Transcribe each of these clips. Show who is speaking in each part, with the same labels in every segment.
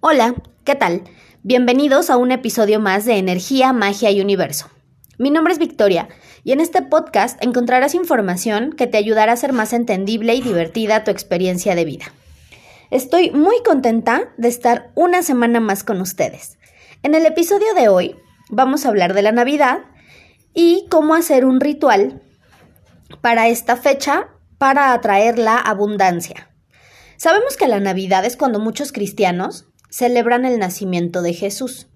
Speaker 1: Hola, ¿qué tal? Bienvenidos a un episodio más de Energía, Magia y Universo. Mi nombre es Victoria y en este podcast encontrarás información que te ayudará a hacer más entendible y divertida tu experiencia de vida. Estoy muy contenta de estar una semana más con ustedes. En el episodio de hoy vamos a hablar de la Navidad y cómo hacer un ritual para esta fecha para atraer la abundancia. Sabemos que la Navidad es cuando muchos cristianos celebran el nacimiento de Jesús.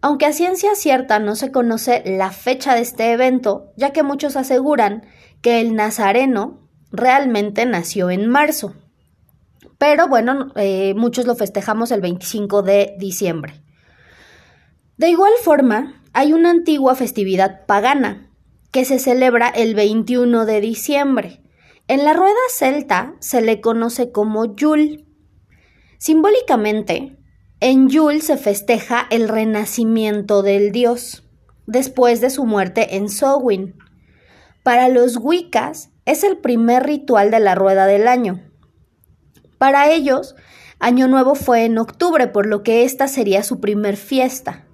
Speaker 1: Aunque a ciencia cierta no se conoce la fecha de este evento, ya que muchos aseguran que el Nazareno realmente nació en marzo. Pero bueno, eh, muchos lo festejamos el 25 de diciembre. De igual forma, hay una antigua festividad pagana que se celebra el 21 de diciembre. En la rueda celta se le conoce como Yule. Simbólicamente, en Yule se festeja el renacimiento del dios, después de su muerte en Samhain. Para los Wiccas es el primer ritual de la rueda del año. Para ellos, Año Nuevo fue en octubre, por lo que esta sería su primer fiesta.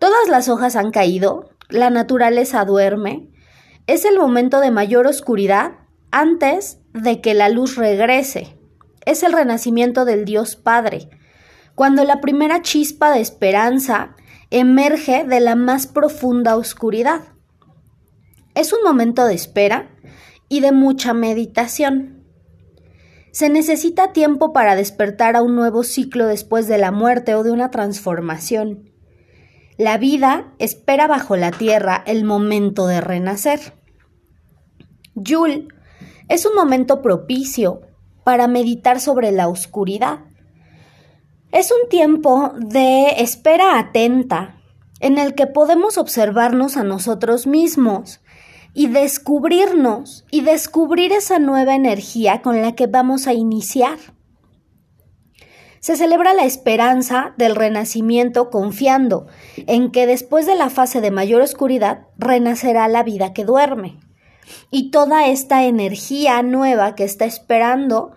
Speaker 1: Todas las hojas han caído, la naturaleza duerme, es el momento de mayor oscuridad antes de que la luz regrese. Es el renacimiento del Dios Padre, cuando la primera chispa de esperanza emerge de la más profunda oscuridad. Es un momento de espera y de mucha meditación. Se necesita tiempo para despertar a un nuevo ciclo después de la muerte o de una transformación. La vida espera bajo la tierra el momento de renacer. Yul es un momento propicio para meditar sobre la oscuridad. Es un tiempo de espera atenta en el que podemos observarnos a nosotros mismos y descubrirnos y descubrir esa nueva energía con la que vamos a iniciar se celebra la esperanza del renacimiento confiando en que después de la fase de mayor oscuridad renacerá la vida que duerme. Y toda esta energía nueva que está esperando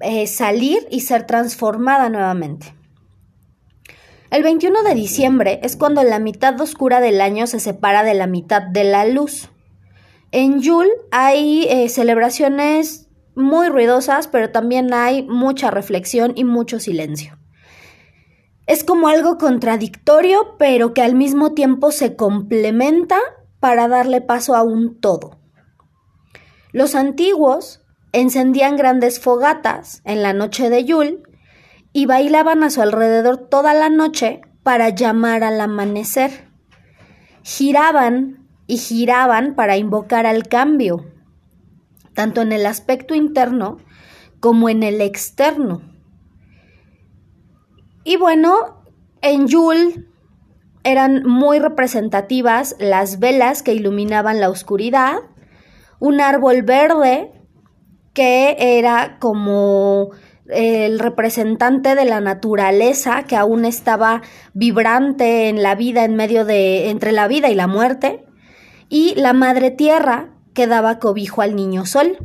Speaker 1: eh, salir y ser transformada nuevamente. El 21 de diciembre es cuando la mitad oscura del año se separa de la mitad de la luz. En Yule hay eh, celebraciones muy ruidosas, pero también hay mucha reflexión y mucho silencio. Es como algo contradictorio, pero que al mismo tiempo se complementa para darle paso a un todo. Los antiguos encendían grandes fogatas en la noche de Yule y bailaban a su alrededor toda la noche para llamar al amanecer. Giraban y giraban para invocar al cambio, tanto en el aspecto interno como en el externo. Y bueno, en Yule eran muy representativas las velas que iluminaban la oscuridad, un árbol verde que era como el representante de la naturaleza que aún estaba vibrante en la vida en medio de entre la vida y la muerte y la madre tierra que daba cobijo al niño sol.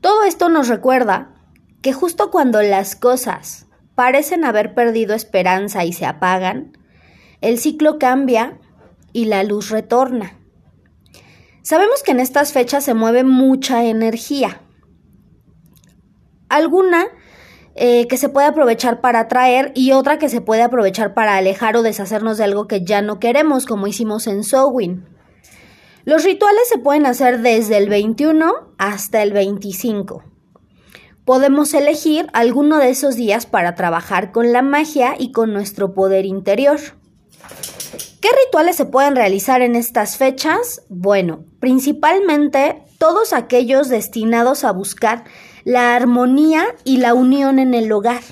Speaker 1: Todo esto nos recuerda que justo cuando las cosas parecen haber perdido esperanza y se apagan, el ciclo cambia y la luz retorna. Sabemos que en estas fechas se mueve mucha energía. Alguna eh, que se puede aprovechar para atraer y otra que se puede aprovechar para alejar o deshacernos de algo que ya no queremos, como hicimos en Sowin. Los rituales se pueden hacer desde el 21 hasta el 25. Podemos elegir alguno de esos días para trabajar con la magia y con nuestro poder interior. ¿Qué rituales se pueden realizar en estas fechas? Bueno, principalmente todos aquellos destinados a buscar la armonía y la unión en el hogar.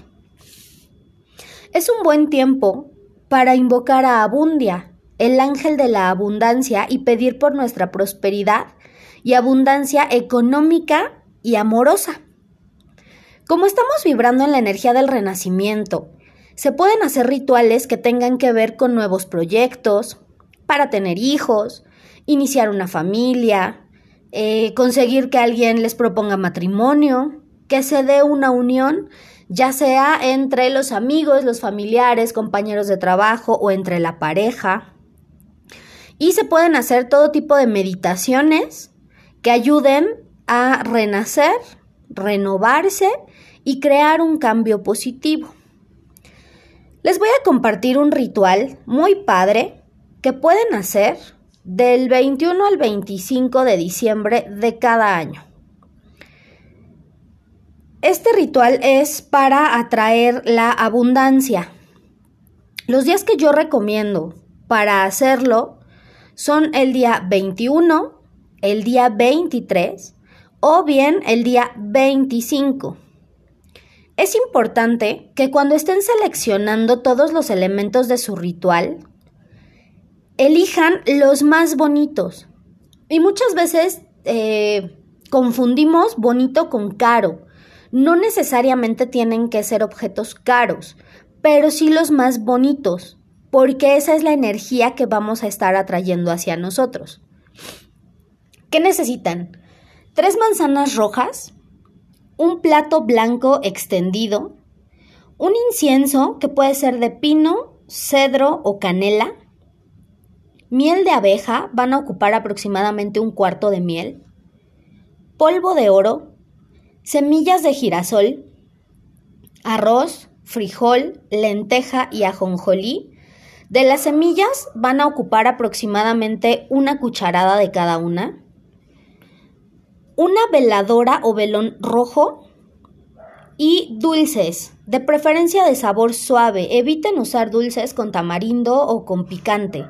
Speaker 1: Es un buen tiempo para invocar a Abundia, el ángel de la abundancia y pedir por nuestra prosperidad y abundancia económica y amorosa. Como estamos vibrando en la energía del renacimiento, se pueden hacer rituales que tengan que ver con nuevos proyectos, para tener hijos, iniciar una familia, eh, conseguir que alguien les proponga matrimonio, que se dé una unión ya sea entre los amigos, los familiares, compañeros de trabajo o entre la pareja. Y se pueden hacer todo tipo de meditaciones que ayuden a renacer, renovarse y crear un cambio positivo. Les voy a compartir un ritual muy padre que pueden hacer del 21 al 25 de diciembre de cada año. Este ritual es para atraer la abundancia. Los días que yo recomiendo para hacerlo son el día 21, el día 23 o bien el día 25. Es importante que cuando estén seleccionando todos los elementos de su ritual, elijan los más bonitos. Y muchas veces eh, confundimos bonito con caro. No necesariamente tienen que ser objetos caros, pero sí los más bonitos, porque esa es la energía que vamos a estar atrayendo hacia nosotros. ¿Qué necesitan? Tres manzanas rojas, un plato blanco extendido, un incienso que puede ser de pino, cedro o canela, miel de abeja, van a ocupar aproximadamente un cuarto de miel, polvo de oro, semillas de girasol, arroz, frijol, lenteja y ajonjolí. De las semillas van a ocupar aproximadamente una cucharada de cada una una veladora o velón rojo y dulces, de preferencia de sabor suave. Eviten usar dulces con tamarindo o con picante.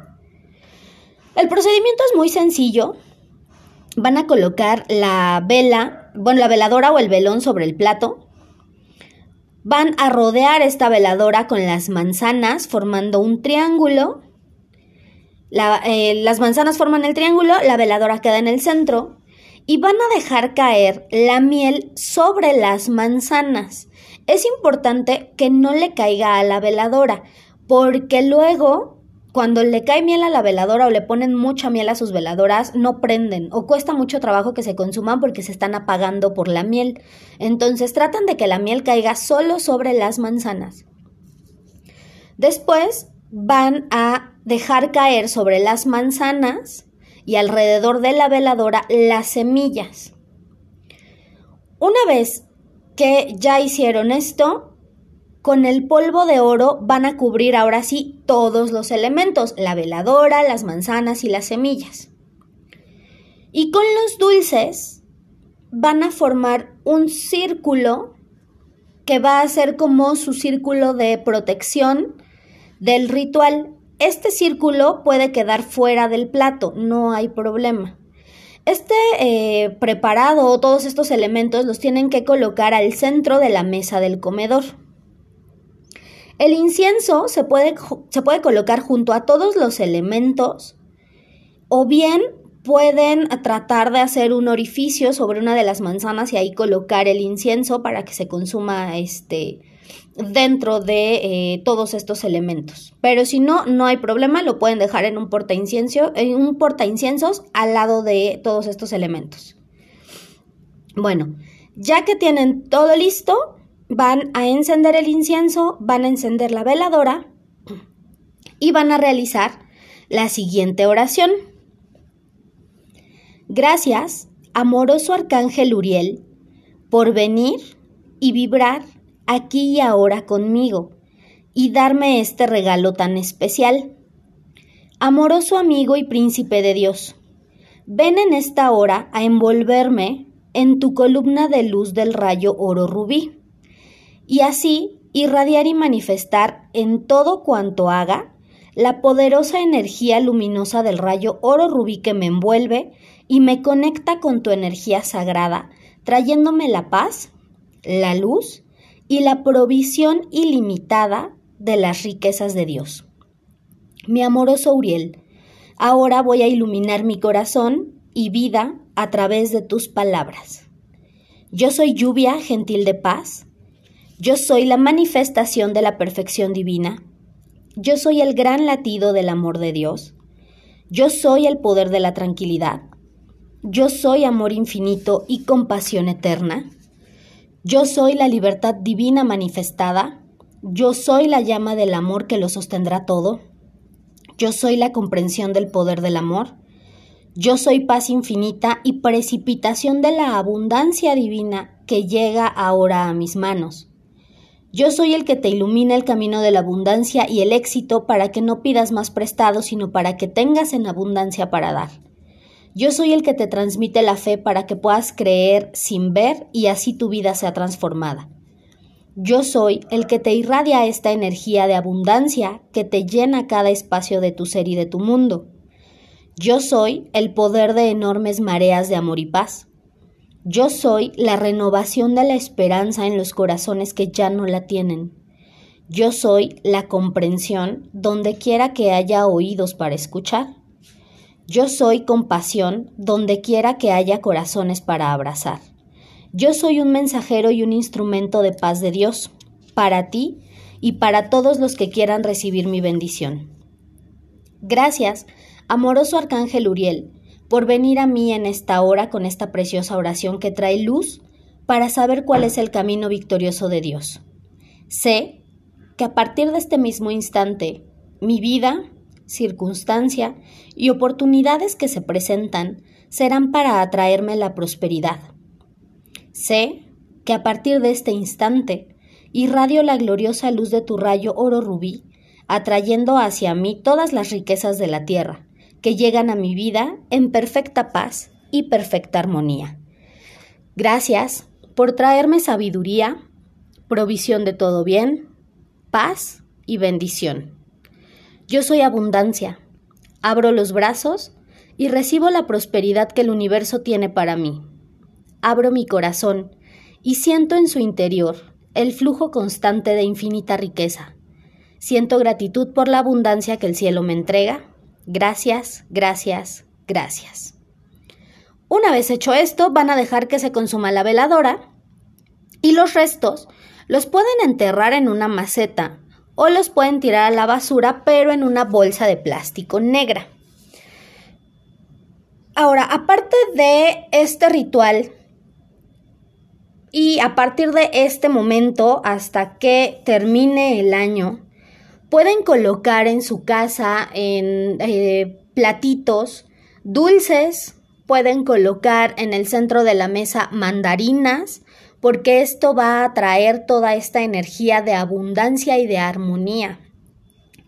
Speaker 1: El procedimiento es muy sencillo. Van a colocar la vela, bueno, la veladora o el velón sobre el plato. Van a rodear esta veladora con las manzanas formando un triángulo. Eh, las manzanas forman el triángulo, la veladora queda en el centro y van a dejar caer la miel sobre las manzanas. Es importante que no le caiga a la veladora, porque luego, cuando le cae miel a la veladora o le ponen mucha miel a sus veladoras, no prenden o cuesta mucho trabajo que se consuman porque se están apagando por la miel. Entonces tratan de que la miel caiga solo sobre las manzanas. Después van a dejar caer sobre las manzanas y alrededor de la veladora las semillas. Una vez que ya hicieron esto, con el polvo de oro van a cubrir ahora sí todos los elementos, la veladora, las manzanas y las semillas. Y con los dulces van a formar un círculo que va a ser como su círculo de protección del ritual. Este círculo puede quedar fuera del plato, no hay problema. Este eh, preparado, todos estos elementos los tienen que colocar al centro de la mesa del comedor. El incienso se puede, se puede colocar junto a todos los elementos o bien pueden tratar de hacer un orificio sobre una de las manzanas y ahí colocar el incienso para que se consuma este, dentro de eh, todos estos elementos. Pero si no, no hay problema, lo pueden dejar en un porta en un porta inciensos al lado de todos estos elementos. Bueno, ya que tienen todo listo, van a encender el incienso, van a encender la veladora y van a realizar la siguiente oración. Gracias, amoroso arcángel Uriel, por venir y vibrar aquí y ahora conmigo y darme este regalo tan especial. Amoroso amigo y príncipe de Dios, ven en esta hora a envolverme en tu columna de luz del rayo oro rubí, y así irradiar y manifestar en todo cuanto haga la poderosa energía luminosa del rayo oro rubí que me envuelve y me conecta con tu energía sagrada, trayéndome la paz, la luz y la provisión ilimitada de las riquezas de Dios. Mi amoroso Uriel, ahora voy a iluminar mi corazón y vida a través de tus palabras. Yo soy lluvia gentil de paz. Yo soy la manifestación de la perfección divina. Yo soy el gran latido del amor de Dios. Yo soy el poder de la tranquilidad. Yo soy amor infinito y compasión eterna. Yo soy la libertad divina manifestada. Yo soy la llama del amor que lo sostendrá todo. Yo soy la comprensión del poder del amor. Yo soy paz infinita y precipitación de la abundancia divina que llega ahora a mis manos. Yo soy el que te ilumina el camino de la abundancia y el éxito para que no pidas más prestado, sino para que tengas en abundancia para dar. Yo soy el que te transmite la fe para que puedas creer sin ver y así tu vida sea transformada. Yo soy el que te irradia esta energía de abundancia que te llena cada espacio de tu ser y de tu mundo. Yo soy el poder de enormes mareas de amor y paz. Yo soy la renovación de la esperanza en los corazones que ya no la tienen. Yo soy la comprensión donde quiera que haya oídos para escuchar. Yo soy compasión donde quiera que haya corazones para abrazar. Yo soy un mensajero y un instrumento de paz de Dios, para ti y para todos los que quieran recibir mi bendición. Gracias Amoroso Arcángel Uriel, por venir a mí en esta hora con esta preciosa oración que trae luz para saber cuál es el camino victorioso de Dios. Sé que a partir de este mismo instante, mi vida, circunstancia y oportunidades que se presentan serán para atraerme la prosperidad. Sé que a partir de este instante irradio la gloriosa luz de tu rayo oro rubí, atrayendo hacia mí todas las riquezas de la tierra, que llegan a mi vida en perfecta paz y perfecta armonía. Gracias por traerme sabiduría, provisión de todo bien, paz y bendición. Yo soy abundancia. Abro los brazos y recibo la prosperidad que el universo tiene para mí. Abro mi corazón y siento en su interior el flujo constante de infinita riqueza. Siento gratitud por la abundancia que el cielo me entrega Gracias, gracias, gracias. Una vez hecho esto, van a dejar que se consuma la veladora y los restos los pueden enterrar en una maceta o los pueden tirar a la basura, pero en una bolsa de plástico negra. Ahora, aparte de este ritual y a partir de este momento hasta que termine el año, pueden colocar en su casa en eh, platitos dulces, pueden colocar en el centro de la mesa mandarinas, porque esto va a traer toda esta energía de abundancia y de armonía.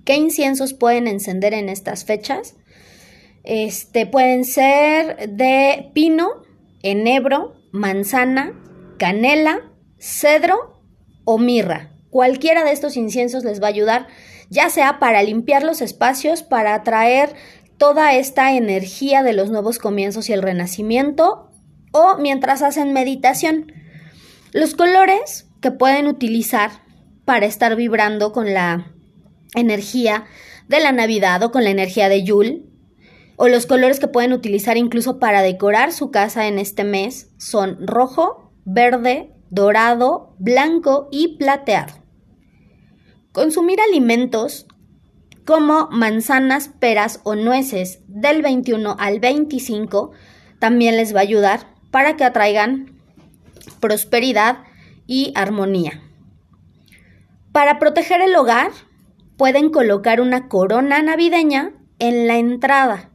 Speaker 1: ¿Qué inciensos pueden encender en estas fechas? Este pueden ser de pino, enebro, manzana, canela, cedro o mirra. Cualquiera de estos inciensos les va a ayudar ya sea para limpiar los espacios, para atraer toda esta energía de los nuevos comienzos y el renacimiento, o mientras hacen meditación. Los colores que pueden utilizar para estar vibrando con la energía de la Navidad o con la energía de Yule, o los colores que pueden utilizar incluso para decorar su casa en este mes son rojo, verde, dorado, blanco y plateado. Consumir alimentos como manzanas, peras o nueces del 21 al 25 también les va a ayudar para que atraigan prosperidad y armonía. Para proteger el hogar, pueden colocar una corona navideña en la entrada.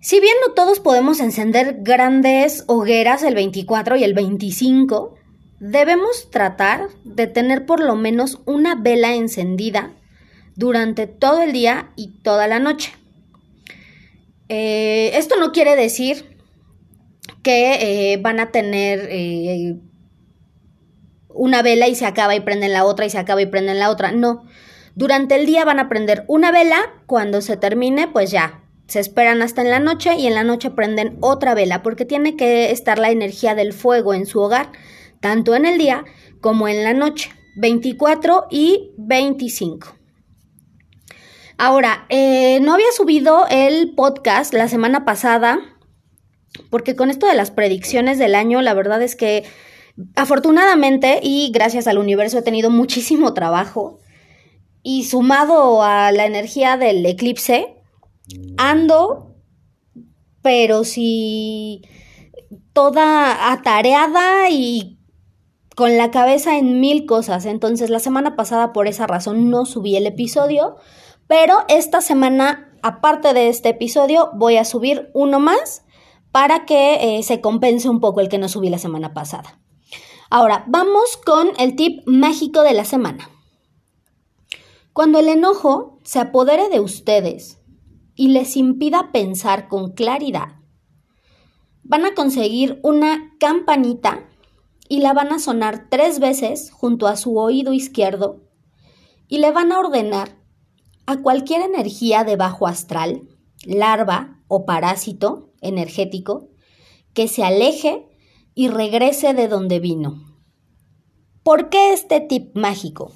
Speaker 1: Si bien no todos podemos encender grandes hogueras el 24 y el 25, Debemos tratar de tener por lo menos una vela encendida durante todo el día y toda la noche. Eh, esto no quiere decir que eh, van a tener eh, una vela y se acaba y prenden la otra y se acaba y prenden la otra. No. Durante el día van a prender una vela, cuando se termine, pues ya, se esperan hasta en la noche y en la noche prenden otra vela porque tiene que estar la energía del fuego en su hogar tanto en el día como en la noche, 24 y 25. Ahora, eh, no había subido el podcast la semana pasada, porque con esto de las predicciones del año, la verdad es que afortunadamente y gracias al universo he tenido muchísimo trabajo y sumado a la energía del eclipse, ando, pero si toda atareada y con la cabeza en mil cosas. Entonces la semana pasada por esa razón no subí el episodio, pero esta semana, aparte de este episodio, voy a subir uno más para que eh, se compense un poco el que no subí la semana pasada. Ahora, vamos con el tip mágico de la semana. Cuando el enojo se apodere de ustedes y les impida pensar con claridad, van a conseguir una campanita y la van a sonar tres veces junto a su oído izquierdo y le van a ordenar a cualquier energía de bajo astral, larva o parásito energético que se aleje y regrese de donde vino. ¿Por qué este tip mágico?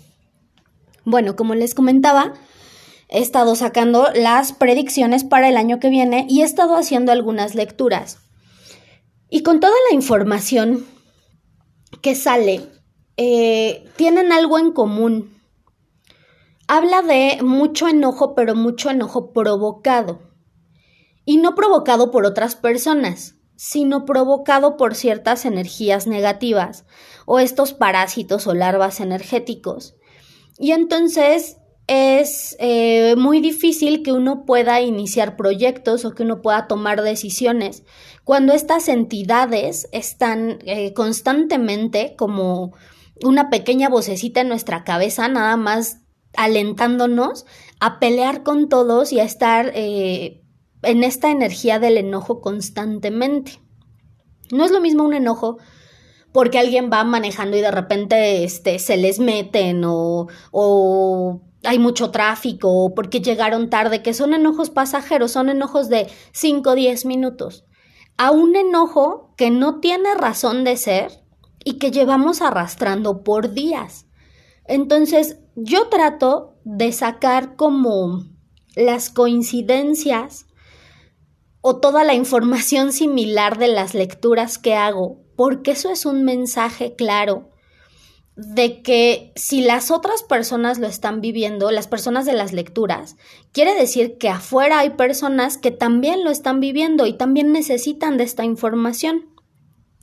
Speaker 1: Bueno, como les comentaba, he estado sacando las predicciones para el año que viene y he estado haciendo algunas lecturas. Y con toda la información que sale, eh, tienen algo en común. Habla de mucho enojo, pero mucho enojo provocado. Y no provocado por otras personas, sino provocado por ciertas energías negativas o estos parásitos o larvas energéticos. Y entonces es eh, muy difícil que uno pueda iniciar proyectos o que uno pueda tomar decisiones cuando estas entidades están eh, constantemente como una pequeña vocecita en nuestra cabeza, nada más alentándonos a pelear con todos y a estar eh, en esta energía del enojo constantemente. No es lo mismo un enojo porque alguien va manejando y de repente este, se les meten o, o hay mucho tráfico o porque llegaron tarde, que son enojos pasajeros, son enojos de 5 o 10 minutos, a un enojo que no tiene razón de ser y que llevamos arrastrando por días. Entonces, yo trato de sacar como las coincidencias o toda la información similar de las lecturas que hago porque eso es un mensaje claro de que si las otras personas lo están viviendo, las personas de las lecturas, quiere decir que afuera hay personas que también lo están viviendo y también necesitan de esta información.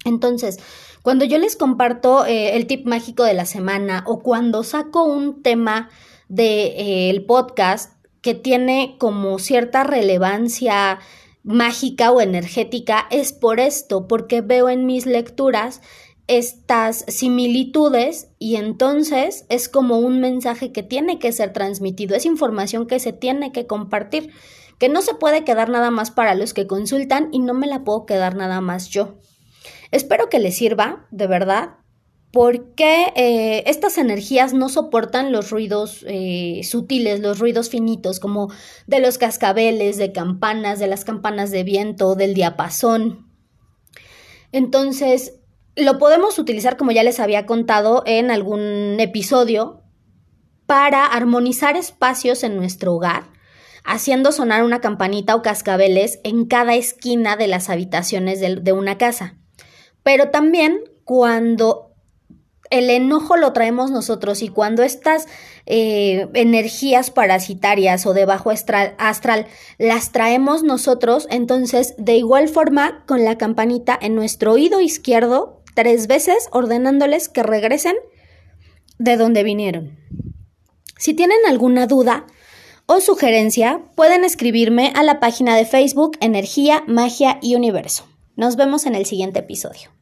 Speaker 1: Entonces, cuando yo les comparto eh, el tip mágico de la semana o cuando saco un tema del de, podcast que tiene como cierta relevancia mágica o energética es por esto, porque veo en mis lecturas estas similitudes y entonces es como un mensaje que tiene que ser transmitido, es información que se tiene que compartir, que no se puede quedar nada más para los que consultan y no me la puedo quedar nada más yo. Espero que les sirva, de verdad porque eh, estas energías no soportan los ruidos eh, sutiles, los ruidos finitos, como de los cascabeles, de campanas, de las campanas de viento, del diapasón. Entonces, lo podemos utilizar, como ya les había contado en algún episodio, para armonizar espacios en nuestro hogar, haciendo sonar una campanita o cascabeles en cada esquina de las habitaciones de, de una casa. Pero también cuando el enojo lo traemos nosotros y cuando estas eh, energías parasitarias o de bajo astral, astral las traemos nosotros, entonces de igual forma con la campanita en nuestro oído izquierdo tres veces ordenándoles que regresen de donde vinieron. Si tienen alguna duda o sugerencia, pueden escribirme a la página de Facebook Energía, Magia y Universo. Nos vemos en el siguiente episodio.